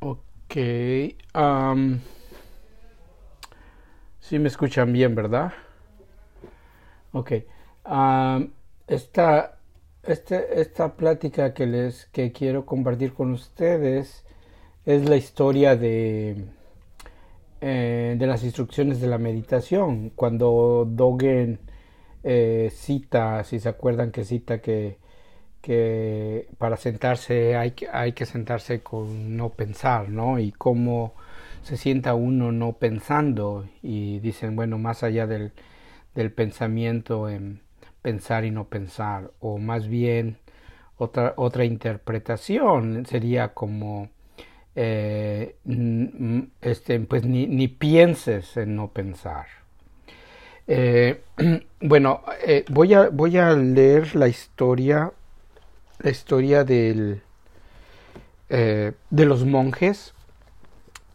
Ok. am, sí me escuchan bien, ¿verdad? Ok. esta, este- esta plática que les que quiero compartir con ustedes es la historia de, eh, de las instrucciones de la meditación. Cuando Dogen eh, cita, si se acuerdan que cita que, que para sentarse hay que, hay que sentarse con no pensar, ¿no? Y cómo se sienta uno no pensando y dicen, bueno, más allá del, del pensamiento en pensar y no pensar, o más bien otra, otra interpretación sería como eh, este, pues ni, pienses en no pensar. Eh, bueno, eh, voy, a, voy a leer la historia, la historia del, eh, de los monjes.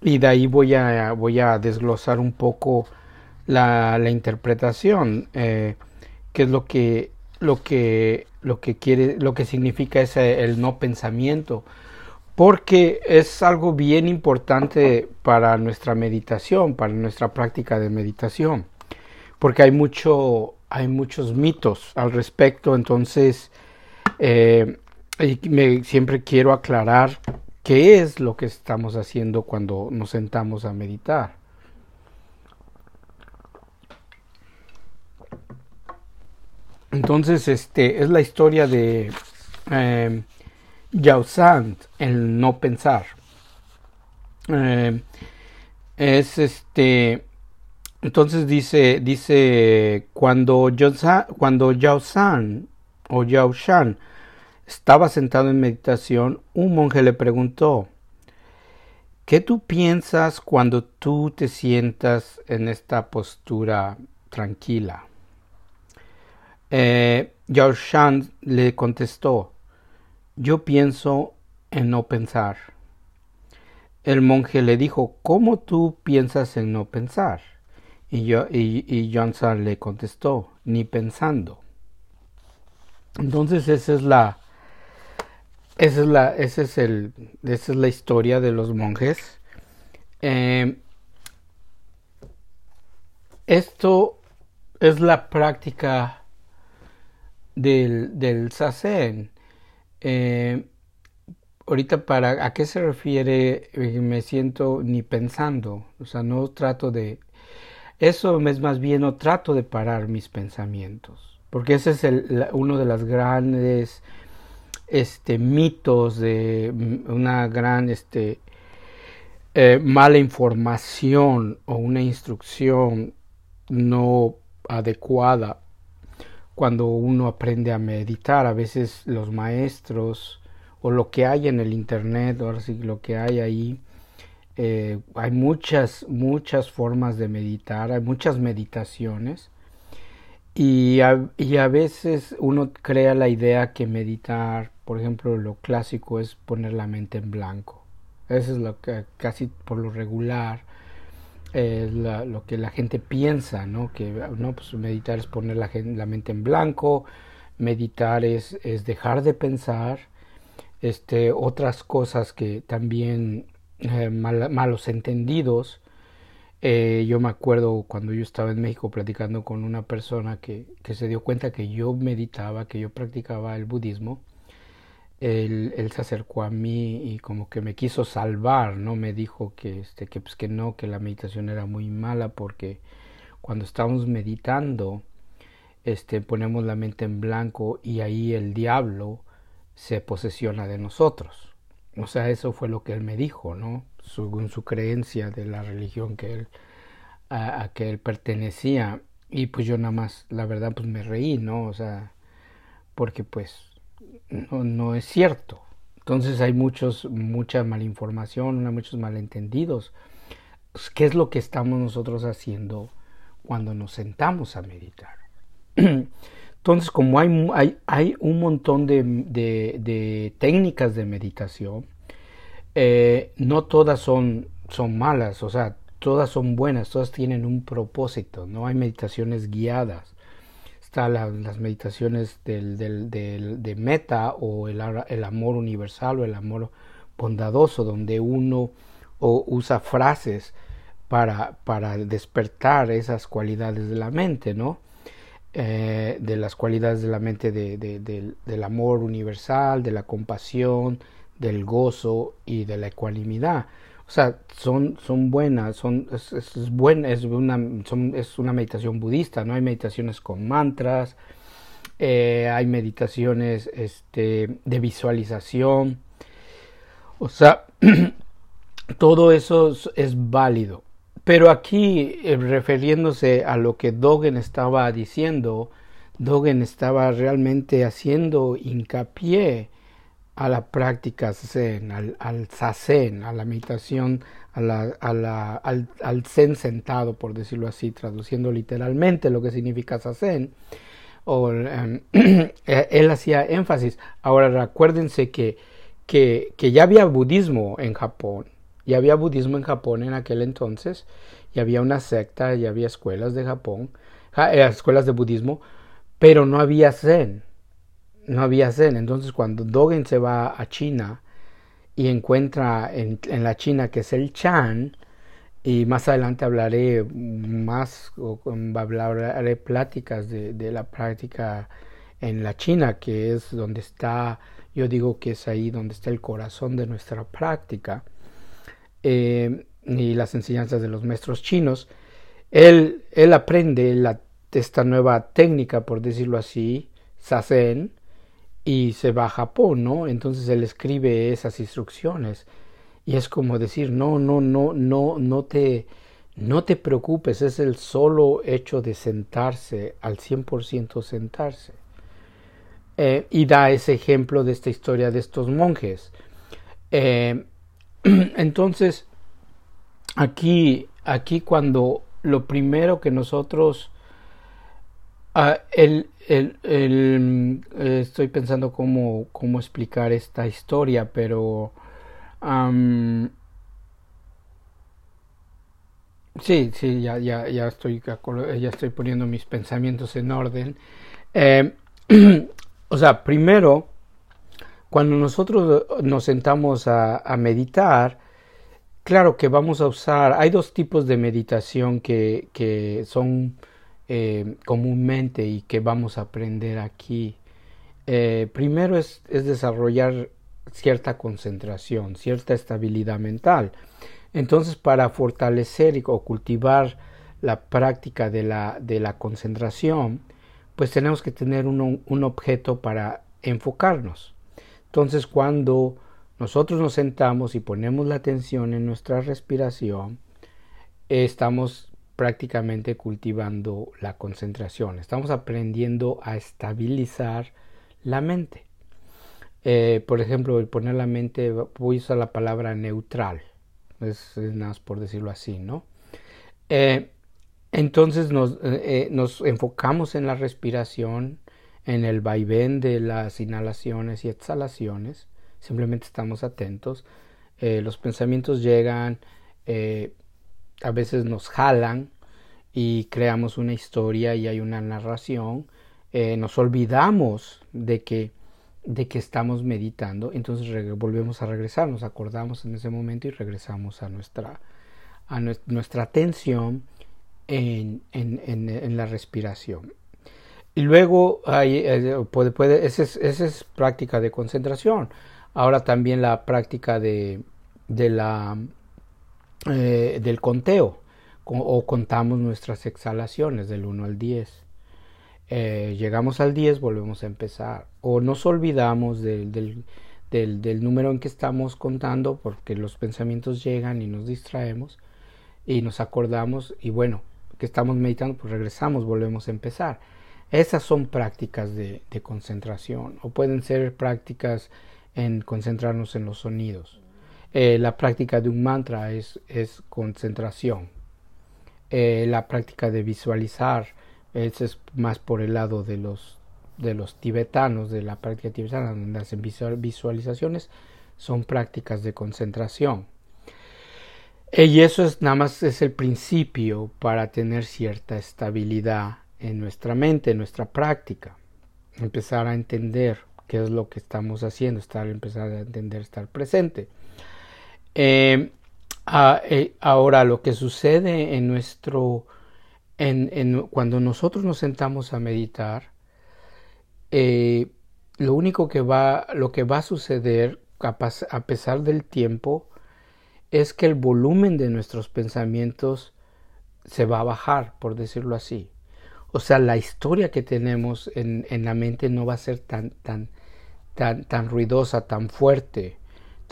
Y de ahí voy a, voy a desglosar un poco la, la interpretación, eh, qué es lo que, lo que, lo que quiere, lo que significa ese, el no pensamiento, porque es algo bien importante para nuestra meditación, para nuestra práctica de meditación. Porque hay mucho hay muchos mitos al respecto. Entonces eh, y me, siempre quiero aclarar qué es lo que estamos haciendo cuando nos sentamos a meditar. Entonces este es la historia de eh, Yao San el no pensar. Eh, es este entonces dice, dice, cuando, Yao cuando Yao San o Yao Shan estaba sentado en meditación, un monje le preguntó, ¿qué tú piensas cuando tú te sientas en esta postura tranquila? Eh, Yao Shan le contestó, yo pienso en no pensar. El monje le dijo, ¿cómo tú piensas en no pensar? Y, yo, y, le contestó, ni pensando. Entonces esa es la, esa es la, es el, esa es la historia de los monjes. Eh, esto es la práctica del, del sasen. Eh, ahorita para a qué se refiere eh, me siento ni pensando, o sea, no trato de eso es más bien no trato de parar mis pensamientos, porque ese es el, uno de los grandes este, mitos de una gran este, eh, mala información o una instrucción no adecuada cuando uno aprende a meditar. A veces los maestros o lo que hay en el internet, ahora sí lo que hay ahí, eh, hay muchas, muchas formas de meditar, hay muchas meditaciones y a, y a, veces uno crea la idea que meditar, por ejemplo, lo clásico es poner la mente en blanco. Eso es lo que casi por lo regular es la, lo que la gente piensa, ¿no? Que no, pues meditar es poner la, mente en blanco, meditar es, es dejar de pensar, este, otras cosas que también eh, mal, malos entendidos. Eh, yo me acuerdo cuando yo estaba en México platicando con una persona que, que, se dio cuenta que yo meditaba, que yo practicaba el budismo. Él, se acercó a mí y como que me quiso salvar, ¿no? Me dijo que, este, que, pues, que no, que la meditación era muy mala porque cuando estamos meditando, este, ponemos la mente en blanco y ahí el diablo se posesiona de nosotros. O sea, eso fue lo que él me dijo, ¿no? Según su creencia de la religión que él, a, a, que él pertenecía. Y pues yo nada más, la verdad, pues me reí, ¿no? O sea, porque pues no, no es cierto. Entonces hay muchos, mucha malinformación, muchos malentendidos. ¿Qué es lo que estamos nosotros haciendo cuando nos sentamos a meditar? Entonces, como hay, hay, hay un montón de, de, de, técnicas de meditación, eh, no todas son, son malas, o sea, todas son buenas, todas tienen un propósito, no hay meditaciones guiadas. Están la, las meditaciones del, del, del, de meta o el, el, amor universal o el amor bondadoso, donde uno usa frases para, para despertar esas cualidades de la mente, ¿no? Eh, de las cualidades de la mente del amor universal, de la compasión, del gozo y de la ecuanimidad. O sea, son, son buenas, son, es, es, una, es una meditación budista, ¿no? Hay meditaciones con mantras, eh, hay meditaciones este, de visualización. O sea, todo eso es válido. Pero aquí, eh, refiriéndose a lo que Dogen estaba diciendo, Dogen estaba realmente haciendo hincapié a la práctica zen, al, al sazen, a la meditación, a la, al, zen sentado, por decirlo así, traduciendo literalmente lo que significa sazen. O, em, él hacía énfasis. Ahora, recuérdense que, que, que ya había budismo en Japón y había budismo en Japón en aquel entonces, y había una secta, y había escuelas de Japón, eh, escuelas de budismo, pero no había zen, no había zen. Entonces cuando Dogen se va a China y encuentra en, la China que es el Chan, y más adelante hablaré más, o, hablaré pláticas de, la práctica en la China, que es donde está, yo digo que es ahí donde está el corazón de nuestra práctica eh, y las enseñanzas de los maestros chinos, él, él aprende esta nueva técnica, por decirlo así, Sazen, y se va a Japón, ¿no? Entonces él escribe esas instrucciones y es como decir, no, no, no, no, no te, no te preocupes, es el solo hecho de sentarse, al 100% sentarse. Eh, y da ese ejemplo de esta historia de estos monjes. Eh, Entonces, aquí, aquí cuando lo primero que nosotros, uh, el, el, el, estoy pensando cómo, cómo explicar esta historia, pero sí, sí, ya, ya, ya estoy, ya estoy poniendo mis pensamientos en orden. Eh, o sea, primero cuando nosotros nos sentamos a, meditar, claro que vamos a usar, hay dos tipos de meditación que, que son eh, comúnmente y que vamos a aprender aquí. Eh, primero es, es, desarrollar cierta concentración, cierta estabilidad mental. Entonces, para fortalecer o cultivar la práctica de la, de la concentración, pues tenemos que tener un, un objeto para enfocarnos. Entonces cuando nosotros nos sentamos y ponemos la atención en nuestra respiración, estamos prácticamente cultivando la concentración, estamos aprendiendo a estabilizar la mente. Eh, por ejemplo, poner la mente, voy a usar la palabra neutral, es, nada por decirlo así, ¿no? Eh, entonces nos, eh, nos enfocamos en la respiración, en el vaivén de las inhalaciones y exhalaciones, simplemente estamos atentos. Los pensamientos llegan, a veces nos jalan y creamos una historia y hay una narración. Eh, nos olvidamos de que, de que estamos meditando, entonces volvemos a regresar, nos acordamos en ese momento y regresamos a nuestra, a nuestra atención en, en, en la respiración. Y luego hay, eh, puede, puede, esa es, es, práctica de concentración. Ahora también la práctica de, de la, eh, del conteo o contamos nuestras exhalaciones del 1 al 10. Eh, llegamos al 10, volvemos a empezar. O nos olvidamos del, del, del, del, número en que estamos contando porque los pensamientos llegan y nos distraemos y nos acordamos y bueno, que estamos meditando, pues regresamos, volvemos a empezar. Esas son prácticas de, concentración o pueden ser prácticas en concentrarnos en los sonidos. Eh, la práctica de un mantra es, es concentración. Eh, la práctica de visualizar es más por el lado de los, de los tibetanos, de la práctica tibetana, donde hacen visualizaciones, son prácticas de concentración. Eh, y eso es nada más es el principio para tener cierta estabilidad en nuestra mente, en nuestra práctica, empezar a entender qué es lo que estamos haciendo, estar, empezar a entender, estar presente. Eh, eh, ahora, lo que sucede en nuestro, en, cuando nosotros nos sentamos a meditar, eh, lo único que va, lo que va a suceder a pesar del tiempo es que el volumen de nuestros pensamientos se va a bajar, por decirlo así. O sea, la historia que tenemos en, la mente no va a ser tan, tan, tan ruidosa, tan fuerte,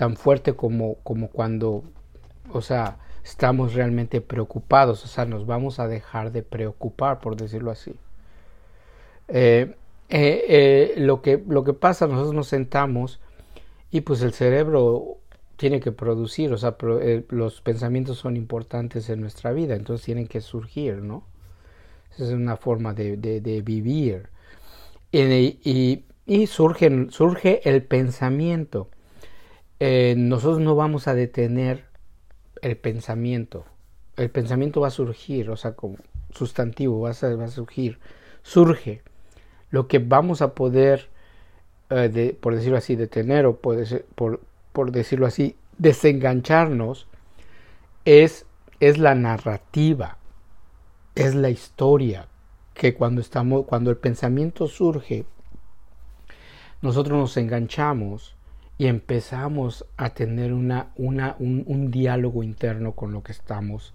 tan fuerte como, como cuando, o sea, estamos realmente preocupados, o sea, nos vamos a dejar de preocupar, por decirlo así. Eh, eh, eh, lo, que, lo que pasa, nosotros nos sentamos y pues el cerebro tiene que producir, o sea, los pensamientos son importantes en nuestra vida, entonces tienen que surgir, ¿no? Esa es una forma de, de, vivir. Y, y, surge, surge el pensamiento. Nosotros no vamos a detener el pensamiento. El pensamiento va a surgir, o sea, como sustantivo, va a, surgir, surge. Lo que vamos a poder, eh, por decirlo así, detener o por, por, por, decirlo así, desengancharnos, es, es la narrativa, es la historia, que cuando, estamos, cuando el pensamiento surge, nosotros nos enganchamos y empezamos a tener una, una, un, diálogo interno con lo que estamos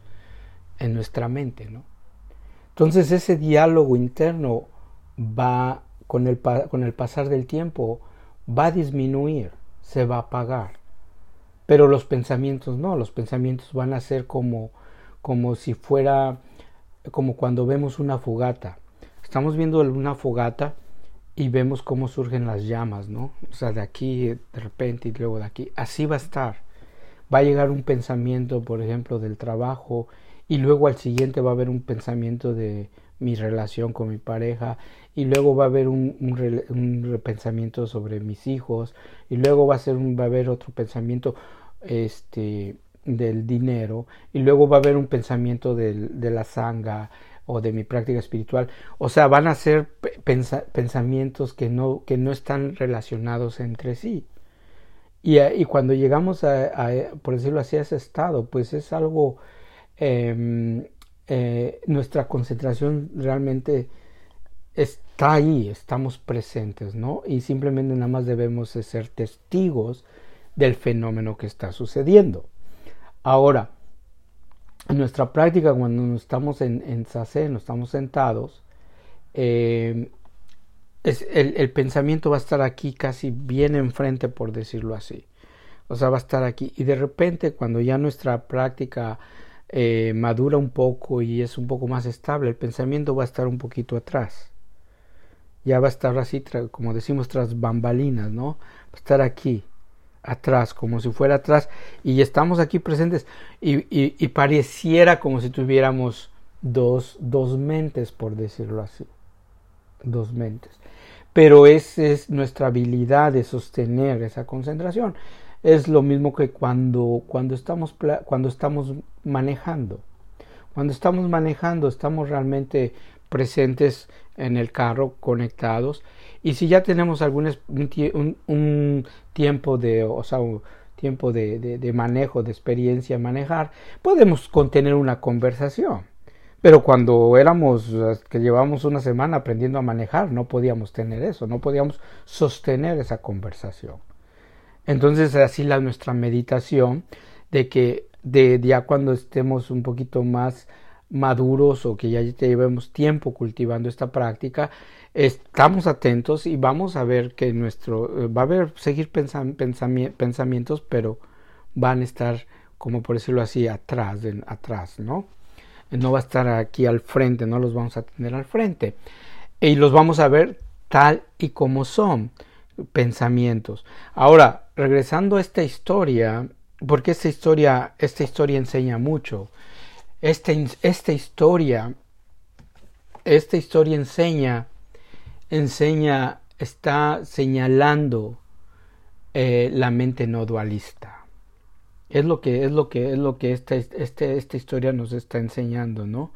en nuestra mente, ¿no? Entonces ese diálogo interno va, con el, con el pasar del tiempo, va a disminuir, se va a apagar. Pero los pensamientos no, los pensamientos van a ser como, como si fuera, como cuando vemos una fogata. Estamos viendo una fogata y vemos cómo surgen las llamas, ¿no? O sea, de aquí de repente y luego de aquí. Así va a estar. Va a llegar un pensamiento, por ejemplo, del trabajo y luego al siguiente va a haber un pensamiento de mi relación con mi pareja y luego va a haber un, un, pensamiento sobre mis hijos y luego va a, ser un, va a haber otro pensamiento este, del dinero y luego va a haber un pensamiento del, de la sanga o de mi práctica espiritual. O sea, van a ser pensamientos que no, que no están relacionados entre sí. Y, y cuando llegamos a, por decirlo así, a ese estado, pues es algo, em, eh, nuestra concentración realmente está ahí, estamos presentes, ¿no? Y simplemente nada más debemos ser testigos del fenómeno que está sucediendo. Ahora, nuestra práctica, cuando estamos en, en estamos sentados, eh, es, el, pensamiento va a estar aquí casi bien enfrente, por decirlo así. O sea, va a estar aquí. Y de repente, cuando ya nuestra práctica eh, madura un poco y es un poco más estable, el pensamiento va a estar un poquito atrás. Ya va a estar así, como decimos, tras bambalinas, ¿no? Va a estar aquí atrás, como si fuera atrás, y estamos aquí presentes, y, pareciera como si tuviéramos dos, dos mentes, por decirlo así, dos mentes. Pero esa es nuestra habilidad de sostener esa concentración. Es lo mismo que cuando, cuando, estamos, cuando estamos manejando. Cuando estamos manejando, estamos realmente presentes en el carro, conectados, y si ya tenemos algún un, tiempo de, o sea, un tiempo de, de, manejo, de experiencia manejar, podemos contener una conversación. Pero cuando éramos, que llevamos una semana aprendiendo a manejar, no podíamos tener eso, no podíamos sostener esa conversación. Entonces, así la nuestra meditación de que de ya cuando estemos un poquito más maduros o que ya llevemos tiempo cultivando esta práctica, estamos atentos y vamos a ver que nuestro eh, va a haber seguir pensamientos, pero van a estar, como por decirlo así, atrás, atrás, ¿no? No va a estar aquí al frente, no los vamos a tener al frente. Y los vamos a ver tal y como son pensamientos. Ahora, regresando a esta historia, porque esta historia, esta historia enseña mucho. Esta, historia, esta historia enseña, enseña, está señalando eh, la mente no dualista. Es lo que, es lo que, es lo que esta, este, esta historia nos está enseñando, ¿no?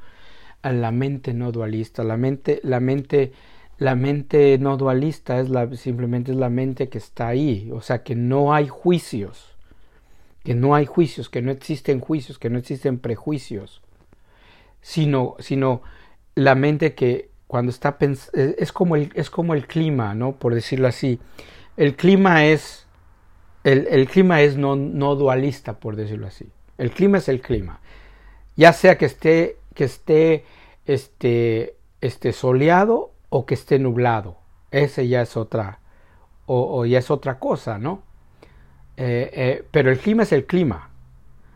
A la mente no dualista. La mente, la mente, la mente no dualista es simplemente es la mente que está ahí, o sea que no hay juicios que no hay juicios, que no existen juicios, que no existen prejuicios, sino, sino la mente que cuando está es como el, es como el clima, ¿no? Por decirlo así. El clima es el clima es no, no, dualista, por decirlo así. El clima es el clima. Ya sea que esté, que esté este, este soleado o que esté nublado. Ese ya es otra, o, ya es otra cosa, ¿no? Eh, eh, pero el clima es el clima.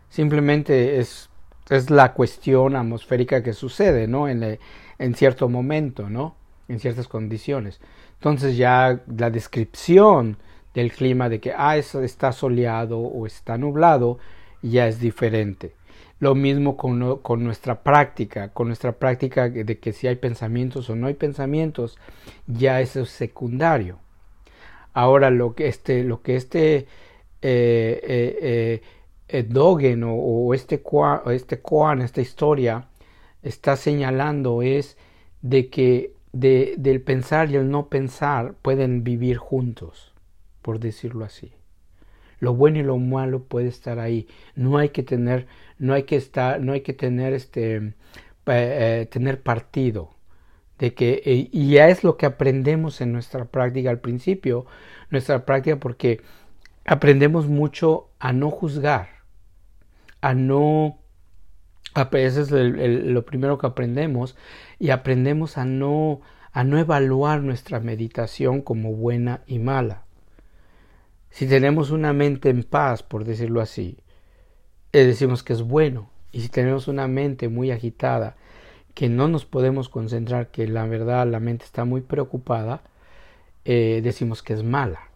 Simplemente es, es la cuestión atmosférica que sucede, ¿no? En, en cierto momento, ¿no? En ciertas condiciones. Entonces ya la descripción del clima de que ah, está soleado o está nublado ya es diferente. Lo mismo con, con, nuestra práctica, con nuestra práctica de que si hay pensamientos o no hay pensamientos, ya eso es secundario. Ahora lo que este, lo que este eh, eh, eh Dogen o, este este Koan, esta historia, está señalando es de que de, del pensar y el no pensar pueden vivir juntos por decirlo así. Lo bueno y lo malo puede estar ahí. No hay que tener, no hay que estar, no hay que tener este, eh, tener partido de que y ya es lo que aprendemos en nuestra práctica al principio, nuestra práctica porque aprendemos mucho a no juzgar, a no ese es lo primero que aprendemos y aprendemos a no a no evaluar nuestra meditación como buena y mala. Si tenemos una mente en paz, por decirlo así, eh, decimos que es bueno. Y si tenemos una mente muy agitada, que no nos podemos concentrar, que la verdad la mente está muy preocupada, eh, decimos que es mala.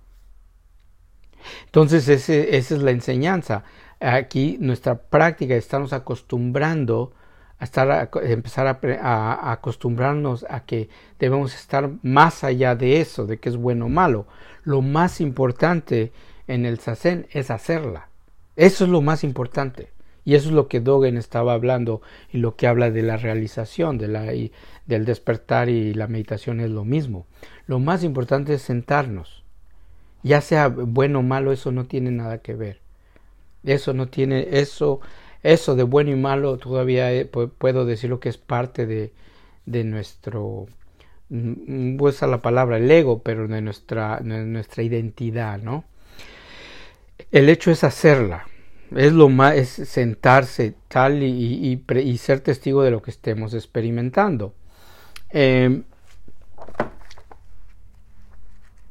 Entonces esa es la enseñanza. Aquí nuestra práctica, estamos acostumbrando a estar, empezar a, acostumbrarnos a que debemos estar más allá de eso, de que es bueno o malo. Lo más importante en el sasen es hacerla. Eso es lo más importante. Y eso es lo que Dogen estaba hablando y lo que habla de la realización, del despertar y la meditación es lo mismo. Lo más importante es sentarnos. Ya sea bueno o malo, eso no tiene nada que ver. Eso no tiene, eso eso de bueno y malo todavía eh, puedo decirlo que es parte de, de nuestro mm, a la palabra el ego pero de nuestra, nuestra identidad no el hecho es hacerla. Es lo más es sentarse tal y, y, ser testigo de lo que estemos experimentando. Em,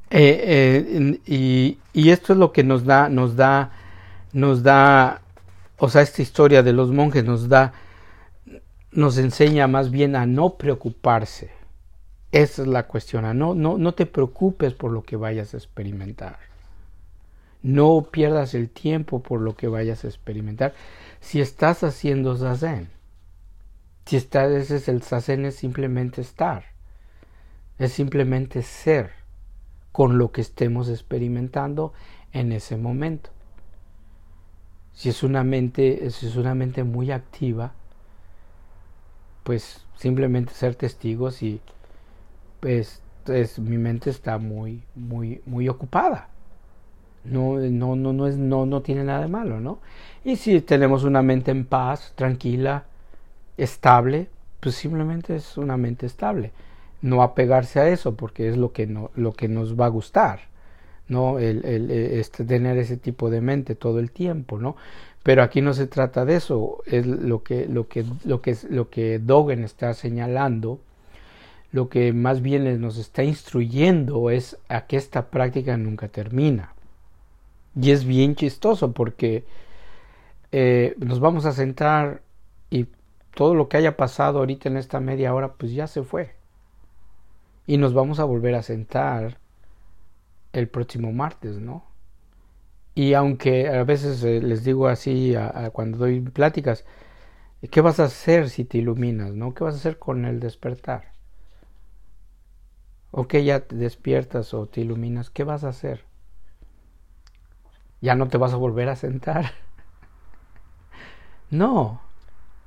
eh, eh, y, esto es lo que nos da nos da nos da o sea, esta historia de los monjes nos da, nos enseña más bien a no preocuparse. Esa es la cuestión, no, no, no te preocupes por lo que vayas a experimentar. No pierdas el tiempo por lo que vayas a experimentar. Si estás haciendo zazen, si estás, ese es el zazen es simplemente estar, es simplemente ser con lo que estemos experimentando en ese momento. Si es una mente, si es una mente muy activa, pues simplemente ser testigos y pues, mi mente está muy, muy, muy ocupada. No, no, no, no, es, no, no tiene nada de malo, ¿no? Y si tenemos una mente en paz, tranquila, estable, pues simplemente es una mente estable. No apegarse a eso porque es lo que, no, lo que nos va a gustar. ¿no? El, el, este, tener ese tipo de mente todo el tiempo, ¿no? Pero aquí no se trata de eso, es lo que, lo que, lo que, lo que Dogen está señalando, lo que más bien nos está instruyendo es a que esta práctica nunca termina. Y es bien chistoso porque eh, nos vamos a sentar y todo lo que haya pasado ahorita en esta media hora, pues ya se fue. Y nos vamos a volver a sentar el próximo martes, ¿no? Y aunque a veces eh, les digo así cuando doy pláticas, ¿qué vas a hacer si te iluminas, no? ¿Qué vas a hacer con el despertar? O que ya te despiertas o te iluminas, ¿qué vas a hacer? ¿Ya no te vas a volver a sentar? no.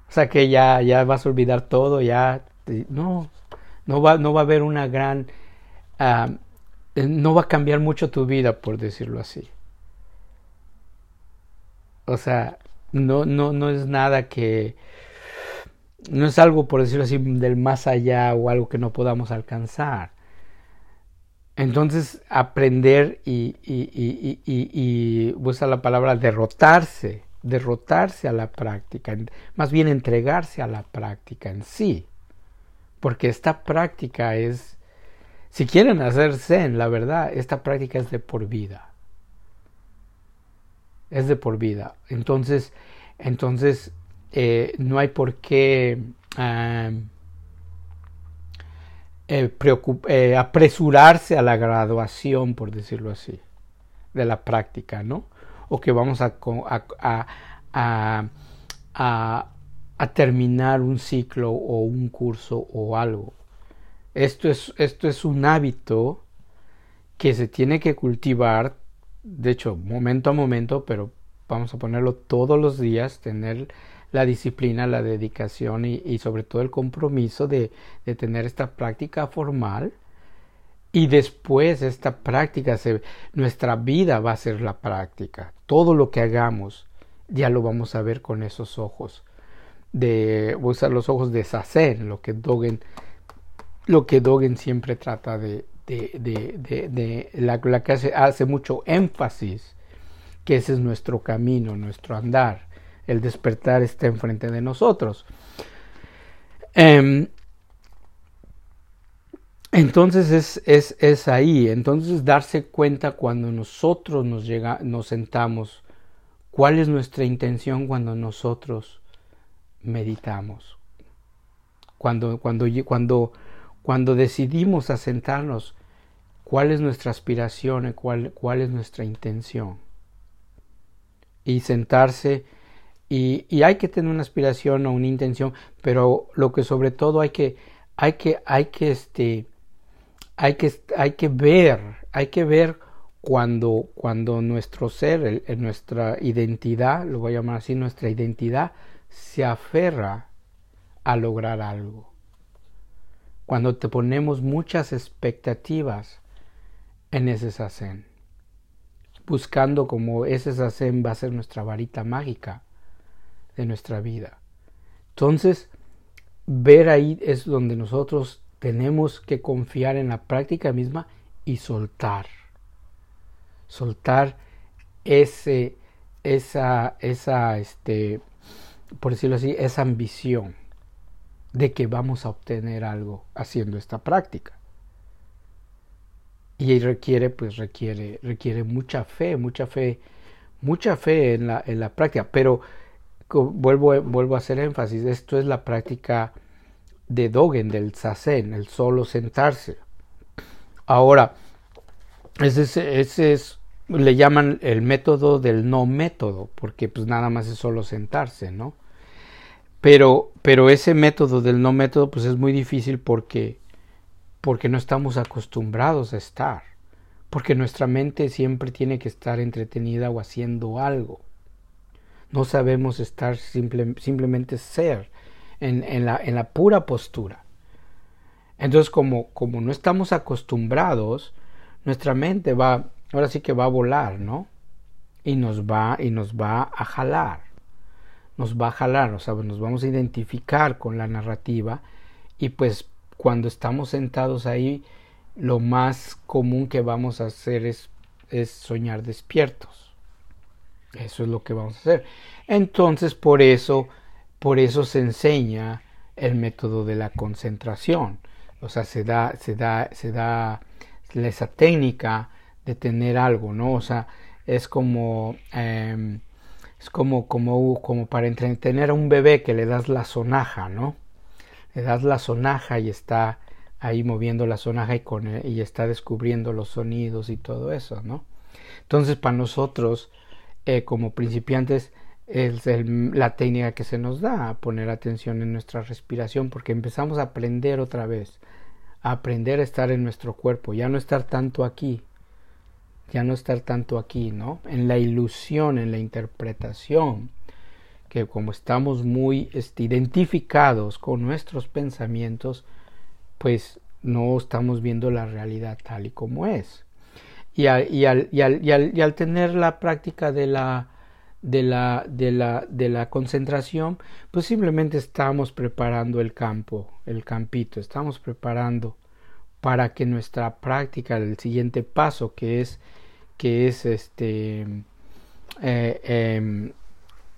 O sea que ya, ya vas a olvidar todo, ya... no, no va, no va a haber una gran... Ah, eh, no va a cambiar mucho tu vida, por decirlo así. O sea, no, no, no es nada que, no es algo, por decirlo así, del más allá o algo que no podamos alcanzar. Entonces, aprender y, y, y, y, usa la palabra derrotarse, derrotarse a la práctica, más bien entregarse a la práctica en sí. Porque esta práctica es, si quieren hacer zen, la verdad, esta práctica es de por vida. Es de por vida. Entonces, entonces eh, no hay por qué eh, eh, apresurarse a la graduación, por decirlo así, de la práctica, ¿no? O que vamos a, a, a, terminar un ciclo o un curso o algo. Esto es, esto es un hábito que se tiene que cultivar, de hecho, momento a momento, pero vamos a ponerlo todos los días, tener la disciplina, la dedicación y, sobre todo el compromiso de, tener esta práctica formal. Y después esta práctica, nuestra vida va a ser la práctica. Todo lo que hagamos ya lo vamos a ver con esos ojos. De usar los ojos de Sacer, lo que Dogen, lo que Dogen siempre trata de, de, de, de la, la, que hace, hace mucho énfasis, que ese es nuestro camino, nuestro andar el despertar está enfrente de nosotros. Em, entonces es, es, es, ahí, entonces darse cuenta cuando nosotros nos, llega, nos sentamos, cuál es nuestra intención cuando nosotros meditamos. Cuando, cuando, cuando, cuando decidimos asentarnos, cuál es nuestra aspiración, cuál, cuál es nuestra intención. Y sentarse y, hay que tener una aspiración o una intención, pero lo que sobre todo hay que, hay que, hay que, este, hay que, hay que ver, hay que ver cuando, cuando nuestro ser, nuestra identidad, lo voy a llamar así, nuestra identidad se aferra a lograr algo. Cuando te ponemos muchas expectativas en ese sasen, buscando como ese sasen va a ser nuestra varita mágica de nuestra vida. Entonces, ver ahí es donde nosotros tenemos que confiar en la práctica misma y soltar. Soltar ese, esa, esa, este, por decirlo así, esa ambición de que vamos a obtener algo haciendo esta práctica. Y requiere, pues requiere, requiere mucha fe, mucha fe, mucha fe en la, en la práctica. Pero vuelvo, vuelvo a hacer énfasis, esto es la práctica de Dogen, del Zazen, el solo sentarse. Ahora, ese, ese es, le llaman el método del no método, porque pues nada más es solo sentarse, ¿no? Pero, pero ese método del no método pues es muy difícil porque, porque no estamos acostumbrados a estar, porque nuestra mente siempre tiene que estar entretenida o haciendo algo no sabemos estar simplemente ser en, la, en, la, pura postura. Entonces, como, como no estamos acostumbrados, nuestra mente va, ahora sí que va a volar, ¿no? Y nos va, y nos va a jalar. Nos va a jalar, o sea, nos vamos a identificar con la narrativa y pues cuando estamos sentados ahí, lo más común que vamos a hacer es, es soñar despiertos. Eso es lo que vamos a hacer. Entonces, por eso, por eso se enseña el método de la concentración. O sea, se da, se da, se da esa técnica de tener algo, ¿no? O sea, es como, em, es como, como, para entretener a un bebé que le das la sonaja, ¿no? Le das la sonaja y está ahí moviendo la sonaja y, con, y está descubriendo los sonidos y todo eso, ¿no? Entonces, para nosotros, eh, como principiantes es la técnica que se nos da, a poner atención en nuestra respiración, porque empezamos a aprender otra vez, a aprender a estar en nuestro cuerpo, ya no estar tanto aquí, ya no estar tanto aquí, ¿no? En la ilusión, en la interpretación, que como estamos muy este, identificados con nuestros pensamientos, pues no estamos viendo la realidad tal y como es y al, tener la práctica de la, de la, de la, de la concentración, pues simplemente estamos preparando el campo, el campito, estamos preparando para que nuestra práctica, el siguiente paso que es, que es este, eh, em,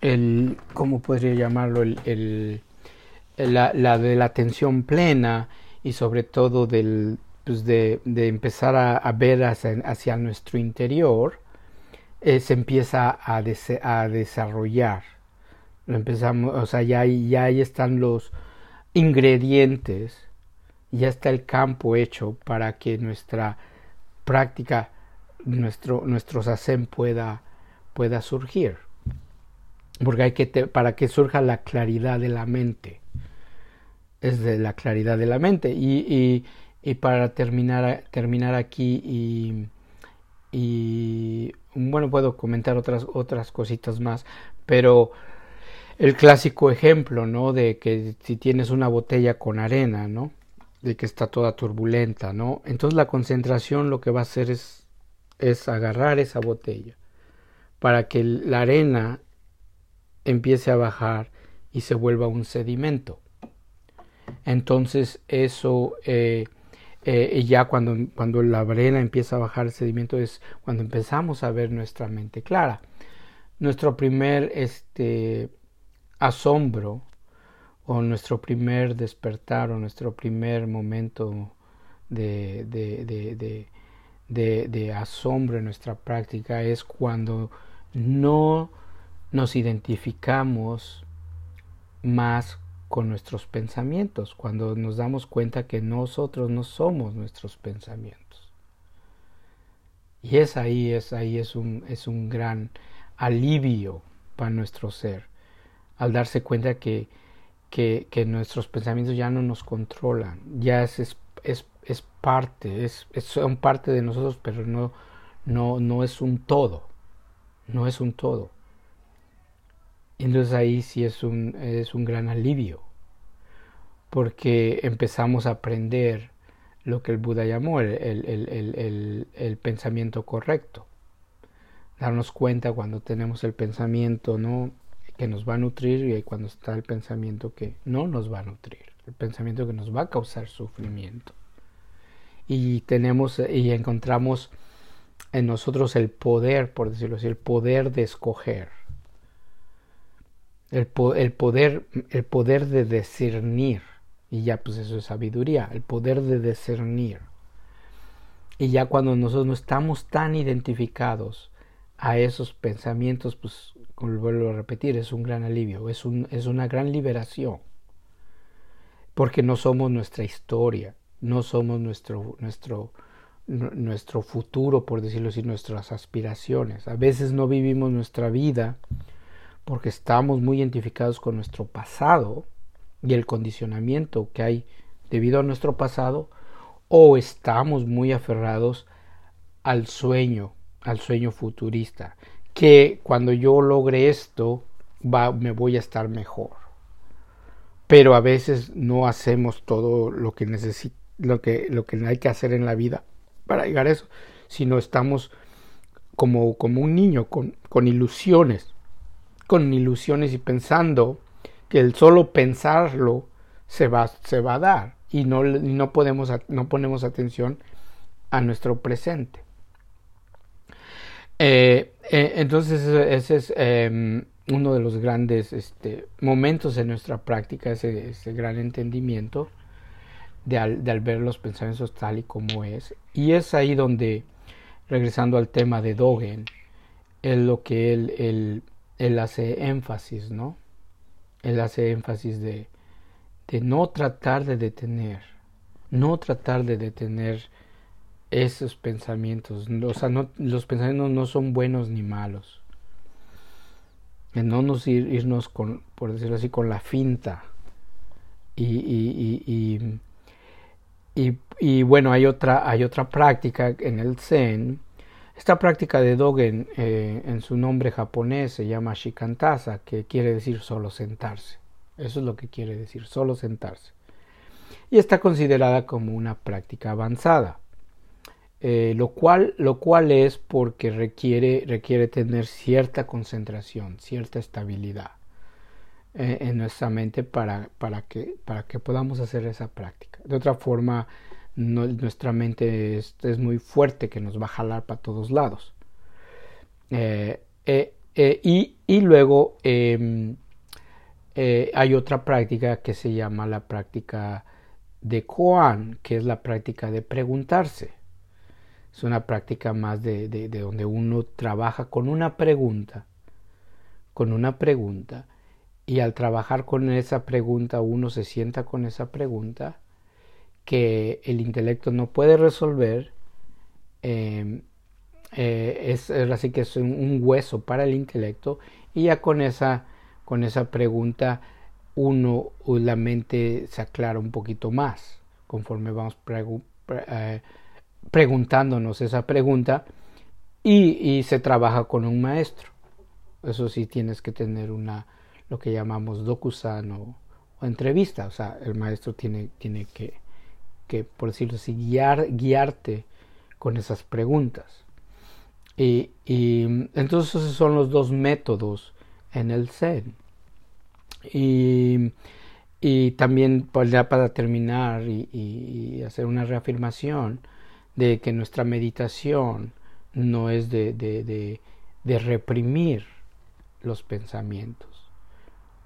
el, ¿cómo podría llamarlo? El, la, de la atención plena y sobre todo del, pues de, de empezar a, ver hacia, nuestro interior, eh, se empieza a, a, desarrollar. Lo empezamos, o sea, ya, ya ahí están los ingredientes, ya está el campo hecho para que nuestra práctica, nuestro, nuestro pueda, pueda surgir. Porque hay que, para que surja la claridad de la mente. Es de la claridad de la mente. Y, y para terminar, terminar aquí y, y, bueno, puedo comentar otras, otras cositas más, pero el clásico ejemplo, ¿no? De que si tienes una botella con arena, ¿no? De que está toda turbulenta, ¿no? Entonces la concentración lo que va a hacer es, es agarrar esa botella para que la arena empiece a bajar y se vuelva un sedimento. Entonces eso eh, eh, ya cuando, cuando la arena empieza a bajar el sedimento es cuando empezamos a ver nuestra mente clara. Nuestro primer este, asombro o nuestro primer despertar o nuestro primer momento de, de, de, asombro en nuestra práctica es cuando no nos identificamos más con nuestros pensamientos, cuando nos damos cuenta que nosotros no somos nuestros pensamientos. Y es ahí, es ahí, es un, es un gran alivio para nuestro ser, al darse cuenta que, que, nuestros pensamientos ya no nos controlan, ya es, es, es, parte, es, son parte de nosotros, pero no, no, no es un todo, no es un todo. Entonces ahí sí es un, es un gran alivio, porque empezamos a aprender lo que el Buda llamó el, el, el, pensamiento correcto. Darnos cuenta cuando tenemos el pensamiento ¿no? Que nos va a nutrir y cuando está el pensamiento que no nos va a nutrir, el pensamiento que nos va a causar sufrimiento. Y tenemos y encontramos en nosotros el poder, por decirlo así, el poder de escoger el, poder, el poder de discernir, y ya pues eso es sabiduría, el poder de discernir. Y ya cuando nosotros no estamos tan identificados a esos pensamientos, pues, como vuelvo a repetir, es un gran alivio, es, un, es una gran liberación. Porque no somos nuestra historia, no somos nuestro, nuestro, nuestro futuro, por decirlo así, nuestras aspiraciones. A veces no vivimos nuestra vida porque estamos muy identificados con nuestro pasado y el condicionamiento que hay debido a nuestro pasado, o estamos muy aferrados al sueño, al sueño futurista, que cuando yo logre esto va, me voy a estar mejor. Pero a veces no hacemos todo lo que lo que, lo que hay que hacer en la vida para llegar a eso, sino estamos como, como un niño con, con ilusiones con ilusiones y pensando que el solo pensarlo se va, se va a dar y no, no, podemos, no ponemos atención a nuestro presente. Eh, eh, entonces ese es em, uno de los grandes este, momentos en nuestra práctica, ese, ese gran entendimiento de al, ver los pensamientos tal y como es. Y es ahí donde, regresando al tema de Dogen, es lo que él, él hace énfasis, ¿no? Él hace énfasis de, de no tratar de detener, no tratar de detener esos pensamientos. O sea, no, los pensamientos no son buenos ni malos. no nos irnos con, por decirlo así, con la finta. Y, y, y, y, y bueno, hay otra, hay otra práctica en el Zen esta práctica de Dogen eh, en su nombre japonés se llama Shikantasa, que quiere decir solo sentarse. Eso es lo que quiere decir, solo sentarse. Y está considerada como una práctica avanzada. Eh, lo, cual, lo cual es porque requiere, requiere tener cierta concentración, cierta estabilidad eh, en nuestra mente para, para, que, para que podamos hacer esa práctica. De otra forma, nuestra mente es, es, muy fuerte que nos va a jalar para todos lados. Eh, y, y, luego em, hay otra práctica que se llama la práctica de Koan, que es la práctica de preguntarse. Es una práctica más de, de, donde uno trabaja con una pregunta, con una pregunta, y al trabajar con esa pregunta uno se sienta con esa pregunta que el intelecto no puede resolver. Em, eh, es, así que es un, hueso para el intelecto y ya con esa, con esa pregunta uno la mente se aclara un poquito más conforme vamos eh, preguntándonos esa pregunta y, se trabaja con un maestro. Eso sí tienes que tener una lo que llamamos dokusan o, entrevista. O sea, el maestro tiene, tiene que, que, por decirlo así, guiar, guiarte con esas preguntas. Y, y entonces esos son los dos métodos en el Zen. Y, y también, pues ya para terminar y, y, hacer una reafirmación de que nuestra meditación no es de, de, de, reprimir los pensamientos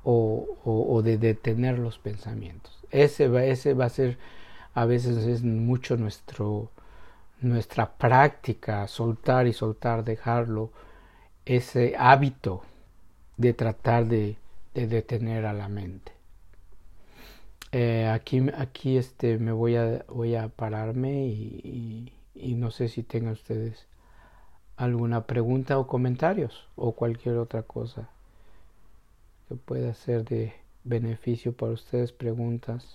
o, o, o, de detener los pensamientos. Ese va, ese va a ser, a veces es mucho nuestro, nuestra práctica, soltar y soltar, dejarlo, ese hábito de tratar de de detener a la mente. Eh, aquí aquí este, me voy a, voy a pararme y, y, no sé si tengan ustedes alguna pregunta o comentarios o cualquier otra cosa que pueda ser de beneficio para ustedes, preguntas,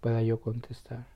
pueda yo contestar.